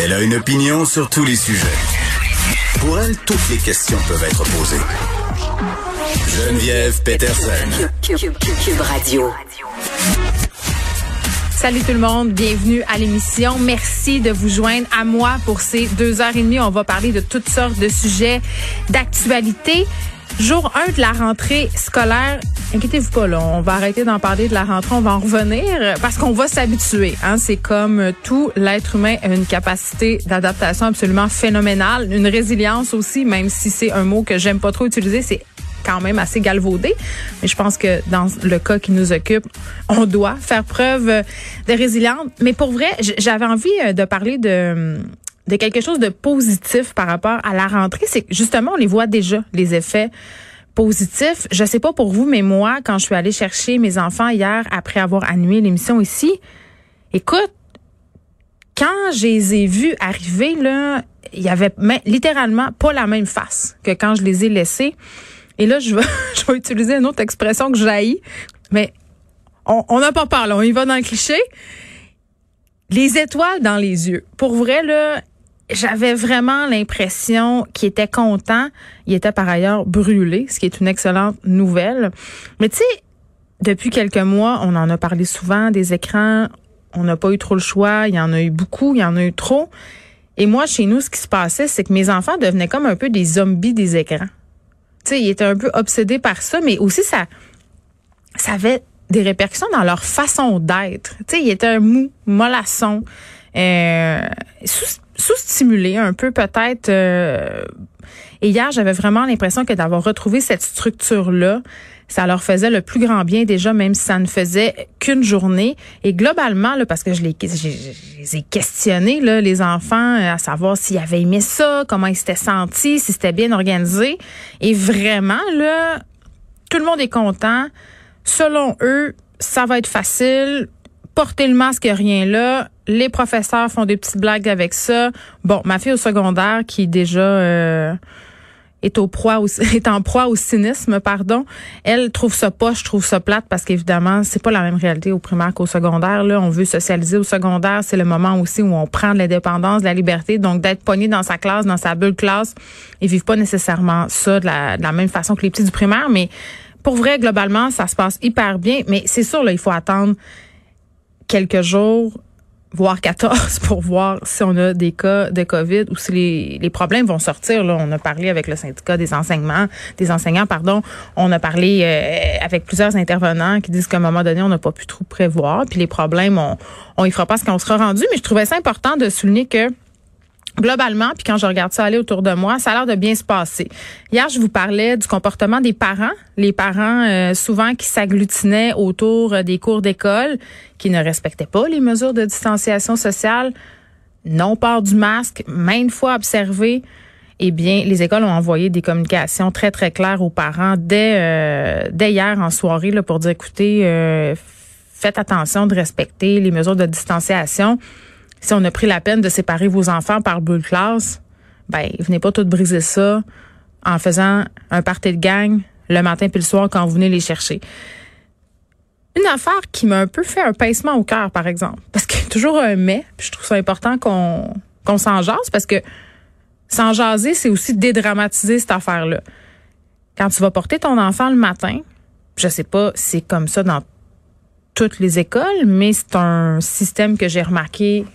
Elle a une opinion sur tous les sujets. Pour elle, toutes les questions peuvent être posées. Geneviève Peterson. Cube Radio. Salut tout le monde, bienvenue à l'émission. Merci de vous joindre à moi pour ces deux heures et demie. On va parler de toutes sortes de sujets d'actualité. Jour 1 de la rentrée scolaire. Inquiétez-vous pas, là, on va arrêter d'en parler de la rentrée, on va en revenir parce qu'on va s'habituer. Hein? C'est comme tout, l'être humain a une capacité d'adaptation absolument phénoménale, une résilience aussi, même si c'est un mot que j'aime pas trop utiliser, c'est quand même assez galvaudé. Mais je pense que dans le cas qui nous occupe, on doit faire preuve de résilience. Mais pour vrai, j'avais envie euh, de parler de de quelque chose de positif par rapport à la rentrée, c'est que justement, on les voit déjà, les effets positifs. Je sais pas pour vous, mais moi, quand je suis allée chercher mes enfants hier après avoir annulé l'émission ici, écoute, quand je les ai vus arriver, là, il y avait littéralement pas la même face que quand je les ai laissés. Et là, je vais, je vais utiliser une autre expression que j'haïs, mais on n'a pas peur, là, on y va dans le cliché. Les étoiles dans les yeux. Pour vrai, là, j'avais vraiment l'impression qu'il était content. Il était par ailleurs brûlé, ce qui est une excellente nouvelle. Mais tu sais, depuis quelques mois, on en a parlé souvent des écrans. On n'a pas eu trop le choix. Il y en a eu beaucoup. Il y en a eu trop. Et moi, chez nous, ce qui se passait, c'est que mes enfants devenaient comme un peu des zombies des écrans. Tu sais, ils étaient un peu obsédés par ça, mais aussi ça, ça avait des répercussions dans leur façon d'être. Tu sais, ils étaient mou, mollasson, euh, sous-stimulés un peu peut-être. Euh, et hier, j'avais vraiment l'impression que d'avoir retrouvé cette structure-là, ça leur faisait le plus grand bien déjà, même si ça ne faisait qu'une journée. Et globalement, là, parce que je les, je, ai questionnés, là, les enfants, à savoir s'ils avaient aimé ça, comment ils s'étaient sentis, si c'était bien organisé. Et vraiment, là, tout le monde est content. Selon eux, ça va être facile. Porter le masque, rien là. Les professeurs font des petites blagues avec ça. Bon, ma fille au secondaire qui déjà euh, est au proie est en proie au cynisme, pardon. Elle trouve ça pas, je trouve ça plate parce qu'évidemment, c'est pas la même réalité au primaire qu'au secondaire. Là, on veut socialiser au secondaire, c'est le moment aussi où on prend de l'indépendance, de la liberté, donc d'être pogné dans sa classe, dans sa bulle classe. Ils vivent pas nécessairement ça de la, de la même façon que les petits du primaire, mais pour vrai, globalement, ça se passe hyper bien. Mais c'est sûr, là, il faut attendre quelques jours voire 14 pour voir si on a des cas de COVID ou si les, les problèmes vont sortir. Là, on a parlé avec le syndicat des enseignements, des enseignants, pardon. On a parlé euh, avec plusieurs intervenants qui disent qu'à un moment donné, on n'a pas pu trop prévoir. Puis les problèmes, on, on y fera pas ce qu'on sera rendu. Mais je trouvais ça important de souligner que globalement, puis quand je regarde ça aller autour de moi, ça a l'air de bien se passer. Hier, je vous parlais du comportement des parents, les parents euh, souvent qui s'agglutinaient autour euh, des cours d'école, qui ne respectaient pas les mesures de distanciation sociale, non port du masque, maintes fois observé. Eh bien, les écoles ont envoyé des communications très très claires aux parents dès euh, dès hier en soirée là, pour dire écoutez, faites attention de respecter les mesures de distanciation si on a pris la peine de séparer vos enfants par bulle classe, ben, venez pas tout briser ça en faisant un party de gang le matin puis le soir quand vous venez les chercher. Une affaire qui m'a un peu fait un pincement au cœur, par exemple, parce qu'il y a toujours un mais, puis je trouve ça important qu'on qu'on s'en jase, parce que s'en jaser, c'est aussi dédramatiser cette affaire-là. Quand tu vas porter ton enfant le matin, je sais pas, c'est comme ça dans toutes les écoles, mais c'est un système que j'ai remarqué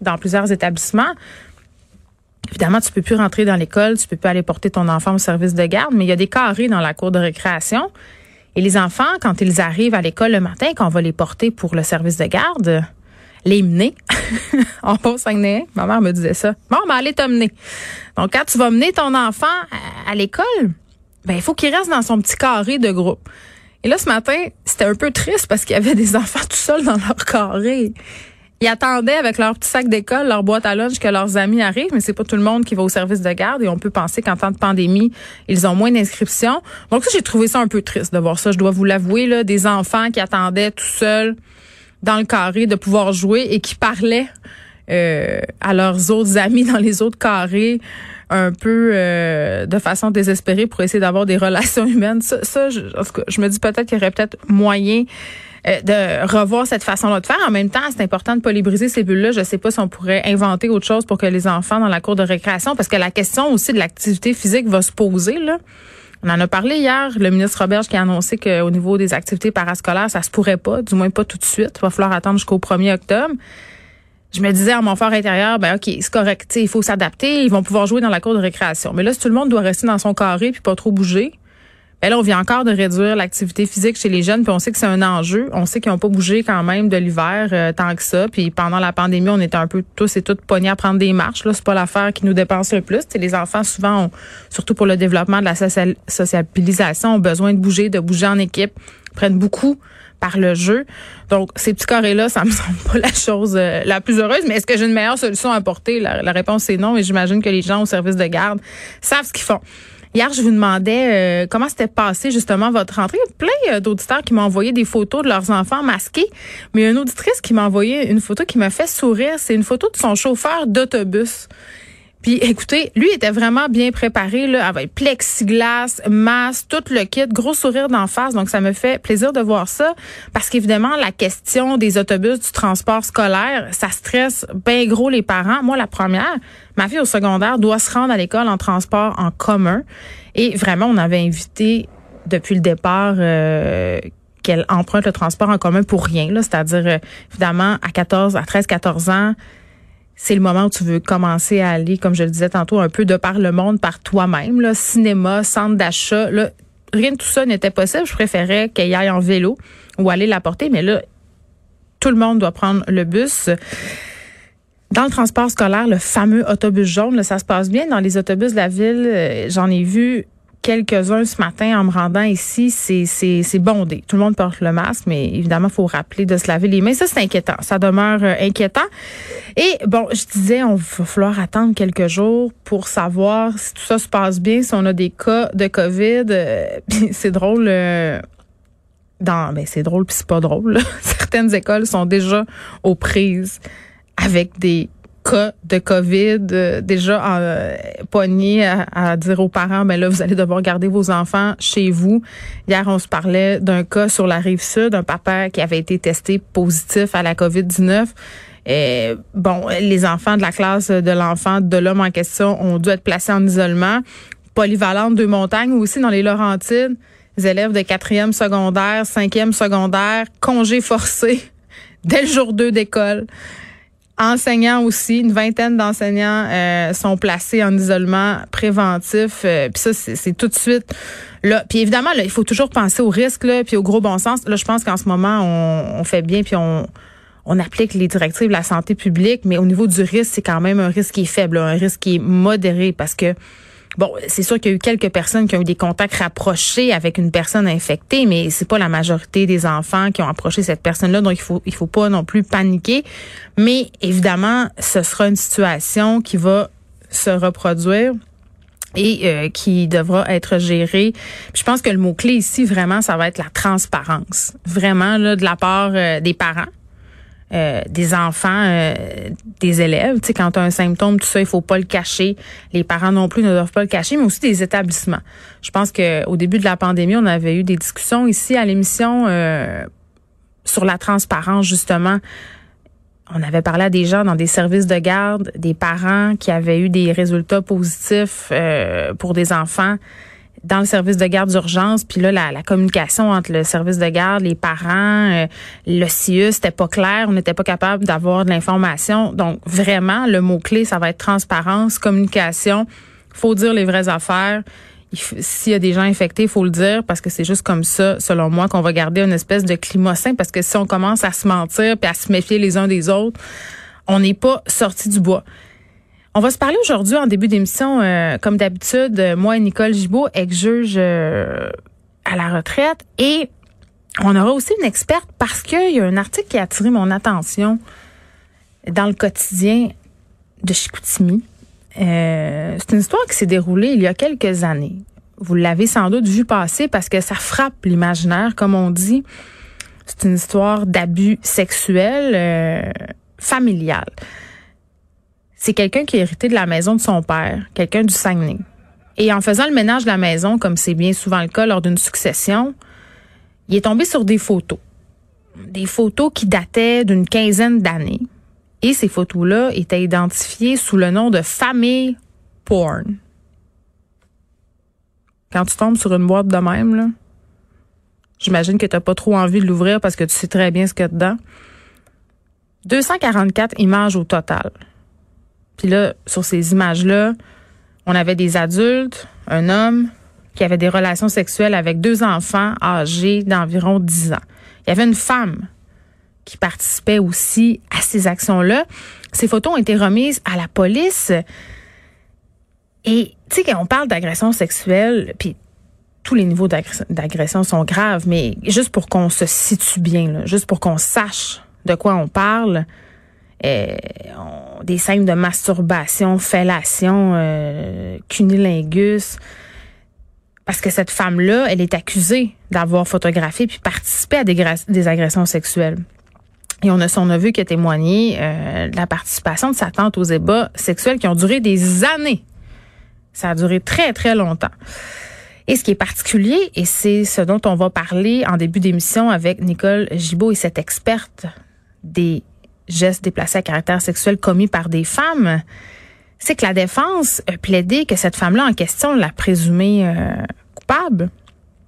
dans plusieurs établissements. Évidemment, tu peux plus rentrer dans l'école, tu peux plus aller porter ton enfant au service de garde, mais il y a des carrés dans la cour de récréation. Et les enfants, quand ils arrivent à l'école le matin, quand on va les porter pour le service de garde, les mener. en haut Saguenay, ma mère me disait ça. Bon, ben, allez t'emmener. Donc, quand tu vas mener ton enfant à, l'école, ben, il faut qu'il reste dans son petit carré de groupe. Et là, ce matin, c'était un peu triste parce qu'il y avait des enfants tout seuls dans leur carré. Ils attendaient avec leur petit sac d'école, leur boîte à lunch que leurs amis arrivent, mais c'est pas tout le monde qui va au service de garde et on peut penser qu'en temps de pandémie, ils ont moins d'inscriptions. Donc ça, j'ai trouvé ça un peu triste de voir ça. Je dois vous l'avouer, là, des enfants qui attendaient tout seuls dans le carré de pouvoir jouer et qui parlaient euh, à leurs autres amis dans les autres carrés un peu euh, de façon désespérée pour essayer d'avoir des relations humaines. Ça, ça je, je me dis peut-être qu'il y aurait peut-être moyen euh, de revoir cette façon-là de faire. En même temps, c'est important de briser ces bulles-là. Je sais pas si on pourrait inventer autre chose pour que les enfants dans la cour de récréation, parce que la question aussi de l'activité physique va se poser là. On en a parlé hier, le ministre Roberge qui a annoncé qu'au niveau des activités parascolaires, ça se pourrait pas, du moins pas tout de suite. Il va falloir attendre jusqu'au 1er octobre. Je me disais à mon fort intérieur, ben ok, c'est correct, il faut s'adapter, ils vont pouvoir jouer dans la cour de récréation. Mais là, si tout le monde doit rester dans son carré puis pas trop bouger, ben là, on vient encore de réduire l'activité physique chez les jeunes, puis on sait que c'est un enjeu. On sait qu'ils n'ont pas bougé quand même de l'hiver euh, tant que ça. Puis pendant la pandémie, on était un peu tous et toutes pognés à prendre des marches. Là, c'est pas l'affaire qui nous dépense le plus. T'sais, les enfants, souvent, surtout pour le développement de la sociabilisation, ont besoin de bouger, de bouger en équipe, prennent beaucoup par le jeu. Donc, ces petits carrés-là, ça me semble pas la chose euh, la plus heureuse. Mais est-ce que j'ai une meilleure solution à apporter? La, la réponse est non. Et j'imagine que les gens au service de garde savent ce qu'ils font. Hier, je vous demandais euh, comment s'était passé justement votre rentrée. Il y a plein euh, d'auditeurs qui m'ont envoyé des photos de leurs enfants masqués, mais une auditrice qui m'a envoyé une photo qui m'a fait sourire. C'est une photo de son chauffeur d'autobus. Puis écoutez, lui était vraiment bien préparé là, avec plexiglas, masque, tout le kit, gros sourire d'en face. Donc ça me fait plaisir de voir ça parce qu'évidemment la question des autobus du transport scolaire, ça stresse bien gros les parents. Moi la première, ma fille au secondaire doit se rendre à l'école en transport en commun et vraiment on avait invité depuis le départ euh, qu'elle emprunte le transport en commun pour rien là, c'est-à-dire euh, évidemment à 14 à 13 14 ans c'est le moment où tu veux commencer à aller, comme je le disais tantôt, un peu de par le monde, par toi-même, là, cinéma, centre d'achat, là, rien de tout ça n'était possible. Je préférais qu'elle aille en vélo ou aller la porter, mais là, tout le monde doit prendre le bus. Dans le transport scolaire, le fameux autobus jaune, ça se passe bien. Dans les autobus de la ville, euh, j'en ai vu quelques-uns ce matin en me rendant ici, c'est, bondé. Tout le monde porte le masque, mais évidemment, il faut rappeler de se laver les mains. Ça, c'est inquiétant. Ça demeure euh, inquiétant. Et bon, je disais, on va falloir attendre quelques jours pour savoir si tout ça se passe bien, si on a des cas de COVID. Euh, c'est drôle. Euh, ben c'est drôle puis c'est pas drôle. Certaines écoles sont déjà aux prises avec des cas de COVID euh, déjà euh, à, dire aux parents, mais ben là, vous allez devoir garder vos enfants chez vous. Hier, on se parlait d'un cas sur la rive sud, un papa qui avait été testé positif à la COVID-19. Et, bon, les enfants de la classe de l'enfant de l'homme en question ont dû être placés en isolement. Polyvalente de montagne aussi dans les Laurentides. Les élèves de quatrième secondaire, cinquième secondaire, congé forcé dès le jour 2 d'école. Enseignants aussi, une vingtaine d'enseignants euh, sont placés en isolement préventif. Euh, puis ça, c'est tout de suite là. Puis évidemment, là, il faut toujours penser aux risques, là, puis au gros bon sens. Là, je pense qu'en ce moment, on, on, fait bien, puis on, on applique les directives de la santé publique, mais au niveau du risque, c'est quand même un risque qui est faible, un risque qui est modéré, parce que Bon, c'est sûr qu'il y a eu quelques personnes qui ont eu des contacts rapprochés avec une personne infectée, mais c'est pas la majorité des enfants qui ont approché cette personne-là, donc il faut il faut pas non plus paniquer. Mais évidemment, ce sera une situation qui va se reproduire et euh, qui devra être gérée. je pense que le mot clé ici vraiment ça va être la transparence, vraiment là de la part euh, des parents euh, des enfants, euh, des élèves. Tu sais, quand tu as un symptôme, tout ça, il faut pas le cacher. Les parents non plus ne doivent pas le cacher, mais aussi des établissements. Je pense qu'au début de la pandémie, on avait eu des discussions ici à l'émission euh, sur la transparence, justement. On avait parlé à des gens dans des services de garde, des parents qui avaient eu des résultats positifs pour des enfants dans le service de garde d'urgence, puis là, la, communication entre le service de garde, les parents, euh, le CIE, c'était pas clair, on n'était pas capable d'avoir de l'information. Donc, vraiment, le mot-clé, ça va être transparence, communication. faut dire les vraies affaires. S'il y a des gens infectés, il faut le dire parce que c'est juste comme ça, selon moi, qu'on va garder une espèce de climat sain. Parce que si on commence à se mentir puis à se méfier les uns des autres, on n'est pas sorti du bois. On va se parler aujourd'hui en début d'émission, euh, comme d'habitude, moi et Nicole Gibault, ex-juge euh, à la retraite. Et on aura aussi une experte parce qu'il y a un article qui a attiré mon attention dans le quotidien de Chicoutimi. Euh, c'est une histoire qui s'est déroulée il y a quelques années. Vous l'avez sans doute vu passer parce que ça frappe l'imaginaire, comme on dit. C'est une histoire d'abus sexuel familial. C'est quelqu'un qui a hérité de la maison de son père, quelqu'un du Saguenay. Et en faisant le ménage de la maison, comme c'est bien souvent le cas lors d'une succession, il est tombé sur des photos. Des photos qui dataient d'une quinzaine d'années. Et ces photos-là étaient identifiées sous le nom de famille porn. Quand tu tombes sur une boîte de même, j'imagine que tu n'as pas trop envie de l'ouvrir parce que tu sais très bien ce qu'il y a dedans. 244 images au total. Puis là, sur ces images-là, on avait des adultes, un homme qui avait des relations sexuelles avec deux enfants âgés d'environ 10 ans. Il y avait une femme qui participait aussi à ces actions-là. Ces photos ont été remises à la police. Et tu sais, quand on parle d'agression sexuelle, puis tous les niveaux d'agression sont graves, mais juste pour qu'on se situe bien, juste pour qu'on sache de quoi on parle, euh, des scènes de masturbation, fellation, euh, cunilingus. Parce que cette femme-là, elle est accusée d'avoir photographié puis participé à des, agressions sexuelles. Et on a son neveu qui a témoigné euh, de la participation de sa tante aux ébats sexuels qui ont duré des années. Ça a duré très, très longtemps. Et ce qui est particulier, et c'est ce dont on va parler en début d'émission avec Nicole Gibault et cette experte des gestes déplacés à caractère sexuel commis par des femmes, c'est que la défense a plaidé que cette femme-là en question l'a présumée euh, coupable,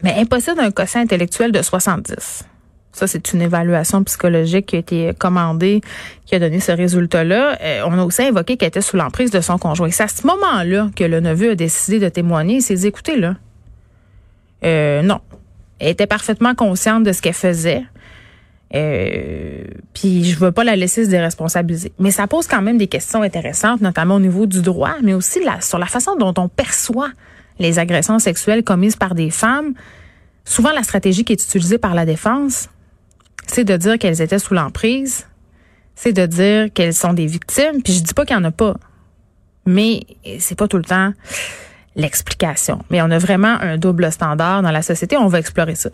mais impossible d'un quotient intellectuel de 70. Ça, c'est une évaluation psychologique qui a été commandée, qui a donné ce résultat-là. Euh, on a aussi invoqué qu'elle était sous l'emprise de son conjoint. C'est à ce moment-là que le neveu a décidé de témoigner. Il s'est dit, écoutez, là, euh, non. Elle était parfaitement consciente de ce qu'elle faisait. Euh, puis je veux pas la laisser se déresponsabiliser. Mais ça pose quand même des questions intéressantes, notamment au niveau du droit, mais aussi sur la façon dont on perçoit les agressions sexuelles commises par des femmes. Souvent, la stratégie qui est utilisée par la défense, c'est de dire qu'elles étaient sous l'emprise, c'est de dire qu'elles sont des victimes. Puis je dis pas qu'il y en a pas, mais c'est pas tout le temps l'explication. Mais on a vraiment un double standard dans la société. On va explorer ça.